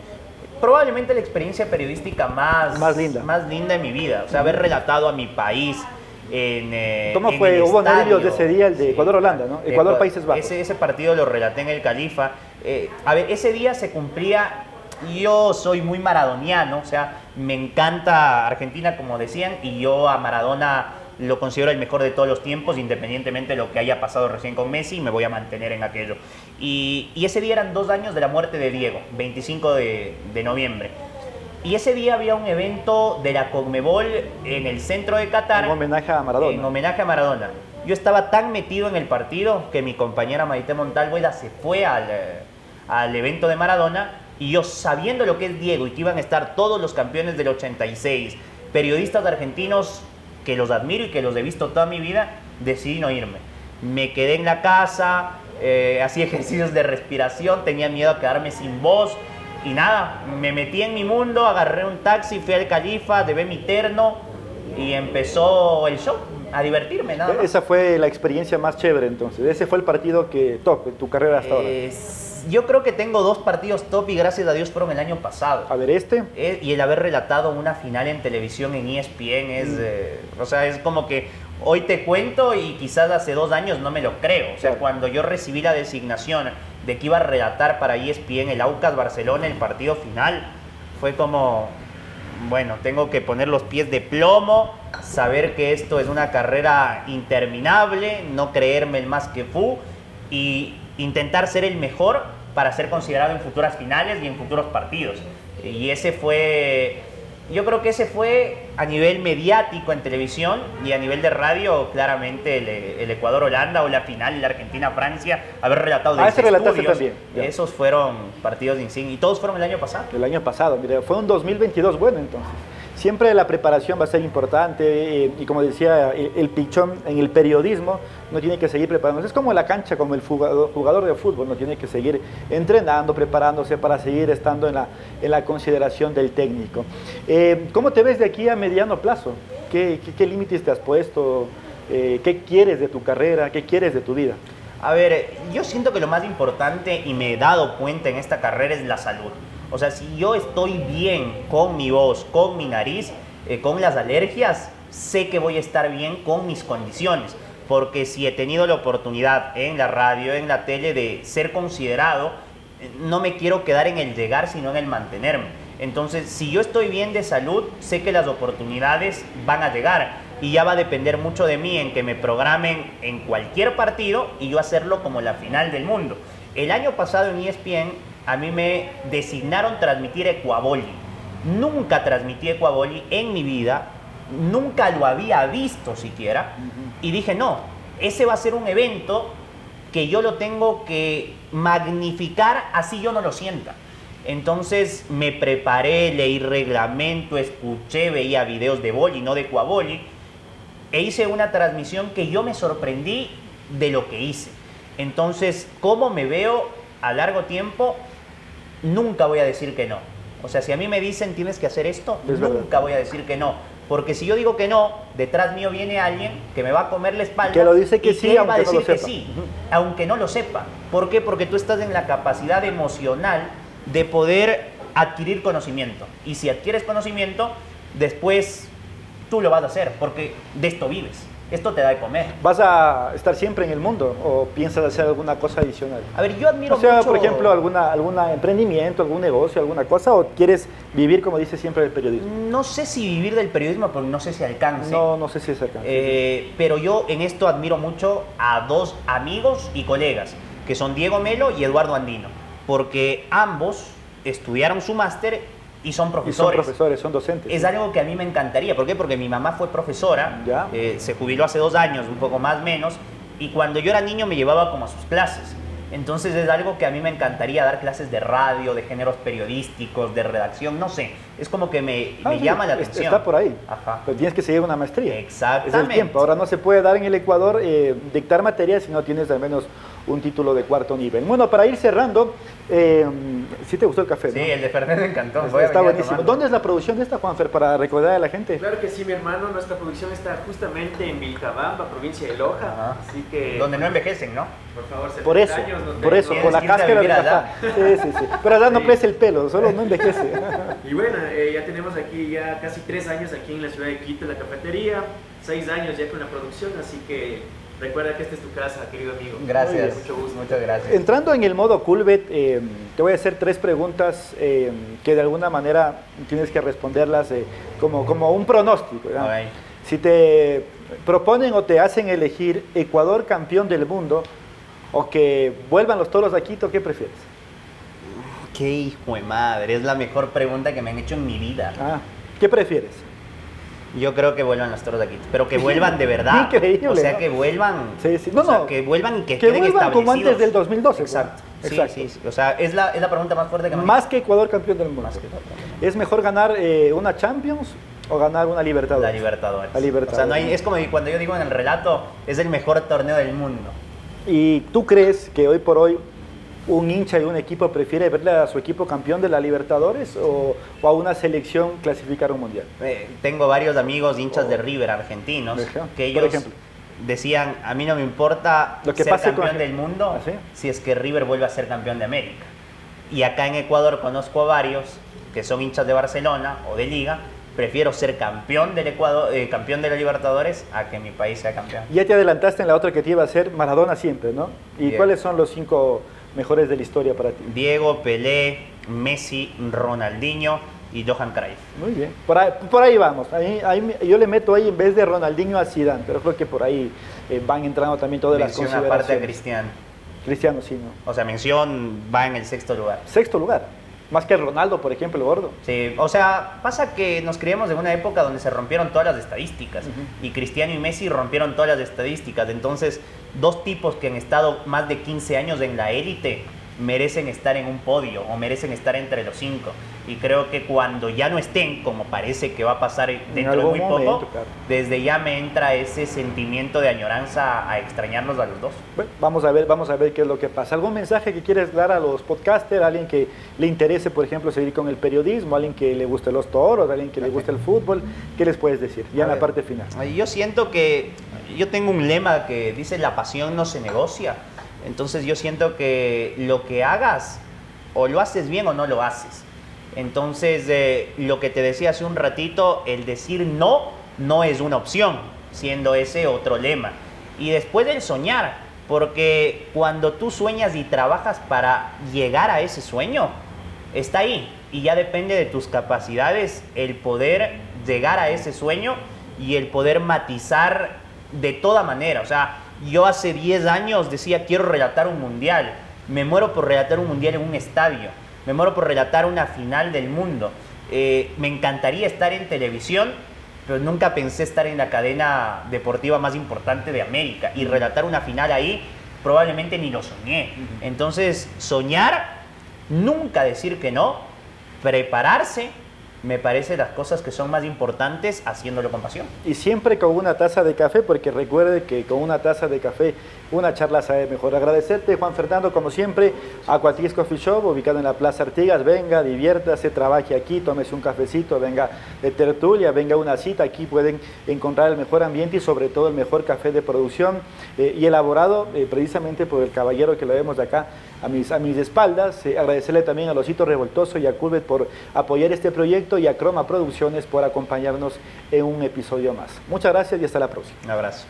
probablemente la experiencia periodística más, más, linda. más linda de mi vida. O sea, haber relatado a mi país en. Eh, ¿Cómo fue? Hubo nervios de ese día, el de Ecuador-Holanda, ¿no? Ecuador-Países Bajos. Ese, ese, partido lo relaté en el Califa. Eh, a ver, ese día se cumplía. Yo soy muy maradoniano, o sea, me encanta Argentina, como decían, y yo a Maradona lo considero el mejor de todos los tiempos, independientemente de lo que haya pasado recién con Messi, me voy a mantener en aquello. Y, ese día eran dos años de la muerte de Diego, 25 de, noviembre. Y ese día había un evento de la Conmebol en el centro de Qatar. En homenaje a Maradona. En homenaje a Maradona. Yo estaba tan metido en el partido que mi compañera Maite Montalvoida se fue al, al evento de Maradona y yo sabiendo lo que es Diego y que iban a estar todos los campeones del 86, periodistas argentinos que los admiro y que los he visto toda mi vida, decidí no irme. Me quedé en la casa, eh, hacía ejercicios de respiración, tenía miedo a quedarme sin voz y nada, me metí en mi mundo, agarré un taxi, fui al Califa, debé mi terno y empezó el show, a divertirme, nada Esa fue la experiencia más chévere entonces, ese fue el partido que top en tu carrera hasta ahora. Yo creo que tengo dos partidos top y gracias a Dios fueron el año pasado. A ver, este. Eh, y el haber relatado una final en televisión en ESPN es, mm. eh, o sea, es como que hoy te cuento y quizás hace dos años no me lo creo. O sea, cuando yo recibí la designación de que iba a relatar para ESPN el Aucas Barcelona el partido final, fue como, bueno, tengo que poner los pies de plomo, saber que esto es una carrera interminable, no creerme el más que fu y intentar ser el mejor para ser considerado en futuras finales y en futuros partidos. Y ese fue, yo creo que ese fue a nivel mediático en televisión y a nivel de radio, claramente el, Ecuador-Holanda o la final, la Argentina-Francia, haber relatado de ah, ese relataste también. Esos fueron partidos de insignia y todos fueron el año pasado. El año pasado, mire, fue un 2022 bueno entonces siempre la preparación va a ser importante eh, y como decía el, pichón en el periodismo no tiene que seguir preparándose. Es como la cancha, como el jugador, de fútbol, no tiene que seguir entrenando, preparándose para seguir estando en la, en la consideración del técnico. Eh, ¿Cómo te ves de aquí a mediano plazo? ¿Qué, límites te has puesto? Eh, ¿Qué quieres de tu carrera? ¿Qué quieres de tu vida? A ver, yo siento que lo más importante y me he dado cuenta en esta carrera es la salud. O sea, si yo estoy bien con mi voz, con mi nariz, eh, con las alergias, sé que voy a estar bien con mis condiciones. Porque si he tenido la oportunidad en la radio, en la tele, de ser considerado, eh, no me quiero quedar en el llegar, sino en el mantenerme. Entonces, si yo estoy bien de salud, sé que las oportunidades van a llegar. Y ya va a depender mucho de mí en que me programen en cualquier partido y yo hacerlo como la final del mundo. El año pasado en ESPN a mí me designaron transmitir Ecuaboli. Nunca transmití Ecuaboli en mi vida, nunca lo había visto siquiera. Y dije, no, ese va a ser un evento que yo lo tengo que magnificar así yo no lo sienta. Entonces me preparé, leí reglamento, escuché, veía videos de boli, no de Ecuaboli, e hice una transmisión que yo me sorprendí de lo que hice. Entonces, ¿cómo me veo a largo tiempo? nunca voy a decir que no. O sea, si a mí me dicen tienes que hacer esto, nunca voy a decir que no. Porque si yo digo que no, detrás mío viene alguien que me va a comer la espalda. Que lo dice que sí, aunque va a decir no lo que sí, aunque no lo sepa. ¿Por qué? Porque tú estás en la capacidad emocional de poder adquirir conocimiento. Y si adquieres conocimiento, después tú lo vas a hacer, porque de esto vives. Esto te da de comer. ¿Vas a estar siempre en el mundo o piensas hacer alguna cosa adicional? A ver, yo admiro O sea, mucho... por ejemplo, alguna, alguna emprendimiento, algún negocio, alguna cosa, o quieres vivir, como dice siempre, del periodismo. No sé si vivir del periodismo, pero no sé si alcance. No, no sé si es acá. Eh, pero yo en esto admiro mucho a dos amigos y colegas, que son Diego Melo y Eduardo Andino, porque ambos estudiaron su máster y son y son profesores. profesores, son docentes. Es algo que a mí me encantaría. ¿Por qué? Porque mi mamá fue profesora, Ya. eh, se jubiló hace dos años, un poco más menos, y cuando yo era niño me llevaba como a sus clases. Entonces es algo que a mí me encantaría dar clases de radio, de géneros periodísticos, de redacción, no sé. Es como que me, Ah, me sí, llama la atención. Está por ahí. Ajá. Pero tienes que seguir una maestría. Exactamente. Es el tiempo. Ahora no se puede dar en el Ecuador eh, dictar materias si no tienes al menos un título de cuarto nivel. Bueno, para ir cerrando, eh, ¿sí te gustó el café? Sí, no? el de Fernández me encantó. Está, buenísimo. ¿Dónde es la producción de esta, Juanfer, para recordar a la gente? Claro que sí, mi hermano. Nuestra producción está justamente en Vilcabamba, provincia de Loja. Ajá. Así que, Donde no envejecen, ¿no? por favor, 70 Por eso, años por ven, eso, ¿no? por la cáscara de café. Sí, sí, sí. Pero allá no Sí. crece el pelo, solo no envejece. Y bueno, eh, ya tenemos aquí ya casi tres años aquí en la ciudad de Quito, en la cafetería. Seis años ya con la producción, así que recuerda que esta es tu casa, querido amigo. Gracias. Mucho gusto. Muchas gracias. Entrando en el modo Culbet, eh, te voy a hacer tres preguntas eh, que de alguna manera tienes que responderlas eh, como, como un pronóstico. Si te proponen o te hacen elegir Ecuador campeón del mundo o que vuelvan los toros a Quito, ¿qué prefieres? Qué hijo de madre, es la mejor pregunta que me han hecho en mi vida. Ah, ¿Qué prefieres? Yo creo que vuelvan los toros de aquí, pero que vuelvan de verdad. Increíble, O sea, ¿no? que vuelvan. Sí, sí. No, o sea, no. que vuelvan y que, Que queden vuelvan como antes del 2012. pues. Exacto. Sí, Exacto. sí, sí. O sea, es la, es la pregunta más fuerte que me Más que Ecuador campeón del mundo. Más que Ecuador. ¿Es mejor ganar eh, una Champions o ganar una Libertadores? La Libertadores. La Libertadores. O sea, no hay, es como cuando yo digo en el relato, es el mejor torneo del mundo. ¿Y tú crees que hoy por hoy un hincha y un equipo prefiere verle a su equipo campeón de la Libertadores o, o a una selección clasificar un mundial? Eh, tengo varios amigos hinchas de River argentinos que ellos decían, a mí no me importa Lo que ser campeón con- del mundo ¿Ah, sí? si es que River vuelve a ser campeón de América. Y acá en Ecuador conozco a varios que son hinchas de Barcelona o de Liga, prefiero ser campeón del Ecuador, eh, campeón de la Libertadores a que mi país sea campeón. Ya te adelantaste en la otra que te iba a ser Maradona siempre, ¿no? ¿Y Bien. cuáles son los cinco mejores de la historia para ti? Diego, Pelé, Messi, Ronaldinho y Johan Cruyff. Muy bien. Por ahí, por ahí vamos. Ahí- ahí yo le meto ahí en vez de Ronaldinho a Zidane, pero creo que por ahí eh, van entrando también todas las Mención aparte a consideraciones. Cristiano. Cristiano, sí, ¿no? O sea, mención va en el sexto lugar. Sexto lugar. Más que Ronaldo, por ejemplo, el gordo. Sí, o sea, pasa que nos criamos en una época donde se rompieron todas las estadísticas y Cristiano y Messi rompieron todas las estadísticas. Entonces, dos tipos que han estado más de 15 años en la élite merecen estar en un podio o merecen estar entre los cinco. Y creo que cuando ya no estén, como parece que va a pasar dentro de muy momento, poco, claro. desde ya me entra ese sentimiento de añoranza a extrañarlos a los dos. Bueno, vamos a ver, vamos a ver qué es lo que pasa. ¿Algún mensaje que quieres dar a los podcasters? ¿Alguien que le interese, por ejemplo, seguir con el periodismo? ¿Alguien que le guste los toros? ¿Alguien que le guste el fútbol? ¿Qué les puedes decir? Ya A en la ver. parte final. Yo siento que yo tengo un lema que dice la pasión no se negocia. Entonces yo siento que lo que hagas o lo haces bien o no lo haces. Entonces eh, lo que te decía hace un ratito, el decir no no es una opción, siendo ese otro lema. Y después del soñar, porque cuando tú sueñas y trabajas para llegar a ese sueño, está ahí y ya depende de tus capacidades el poder llegar a ese sueño y el poder matizar de toda manera. O sea, yo hace 10 años decía quiero relatar un mundial, me muero por relatar un mundial en un estadio, me muero por relatar una final del mundo. Eh, me encantaría estar en televisión, pero nunca pensé estar en la cadena deportiva más importante de América y relatar una final ahí probablemente ni lo soñé. Entonces, soñar, nunca decir que no, prepararse, me parece las cosas que son más importantes haciéndolo con pasión. Y siempre con una taza de café, porque recuerde que con una taza de café una charla sabe mejor. Agradecerte, Juan Fernando, como siempre, a Cuatis Coffee Shop, ubicado en la Plaza Artigas. Venga, diviértase, trabaje aquí, tómese un cafecito, venga de tertulia, venga una cita. Aquí pueden encontrar el mejor ambiente y sobre todo el mejor café de producción eh, y elaborado eh, precisamente por el caballero que lo vemos de acá a mis, a mis espaldas. Eh, agradecerle también a Losito Revoltoso y a Culvet por apoyar este proyecto y a Croma Producciones por acompañarnos en un episodio más. Muchas gracias y hasta la próxima. Un abrazo.